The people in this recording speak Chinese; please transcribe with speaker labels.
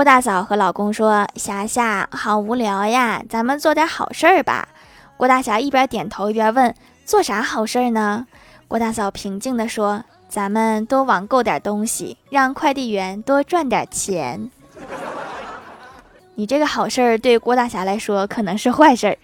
Speaker 1: 郭大嫂和老公说：“霞霞，好无聊呀，咱们做点好事儿吧。”郭大侠一边点头一边问：“做啥好事儿呢？”郭大嫂平静地说：“咱们多网购点东西，让快递员多赚点钱。”你这个好事儿对郭大侠来说可能是坏事儿。